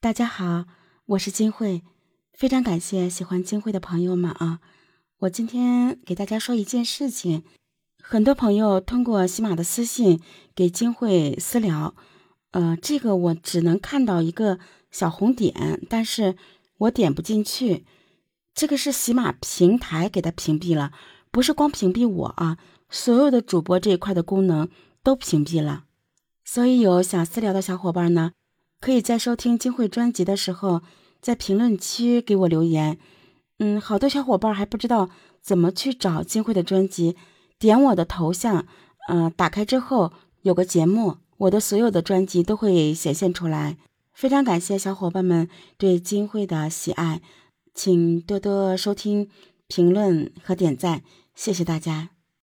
大家好，我是金慧，非常感谢喜欢金慧的朋友们啊！我今天给大家说一件事情，很多朋友通过喜马的私信给金慧私聊，呃，这个我只能看到一个小红点，但是我点不进去，这个是喜马平台给他屏蔽了，不是光屏蔽我啊，所有的主播这一块的功能都屏蔽了，所以有想私聊的小伙伴呢。可以在收听金慧专辑的时候，在评论区给我留言。嗯，好多小伙伴还不知道怎么去找金慧的专辑，点我的头像，嗯，打开之后有个节目，我的所有的专辑都会显现出来。非常感谢小伙伴们对金慧的喜爱，请多多收听、评论和点赞，谢谢大家。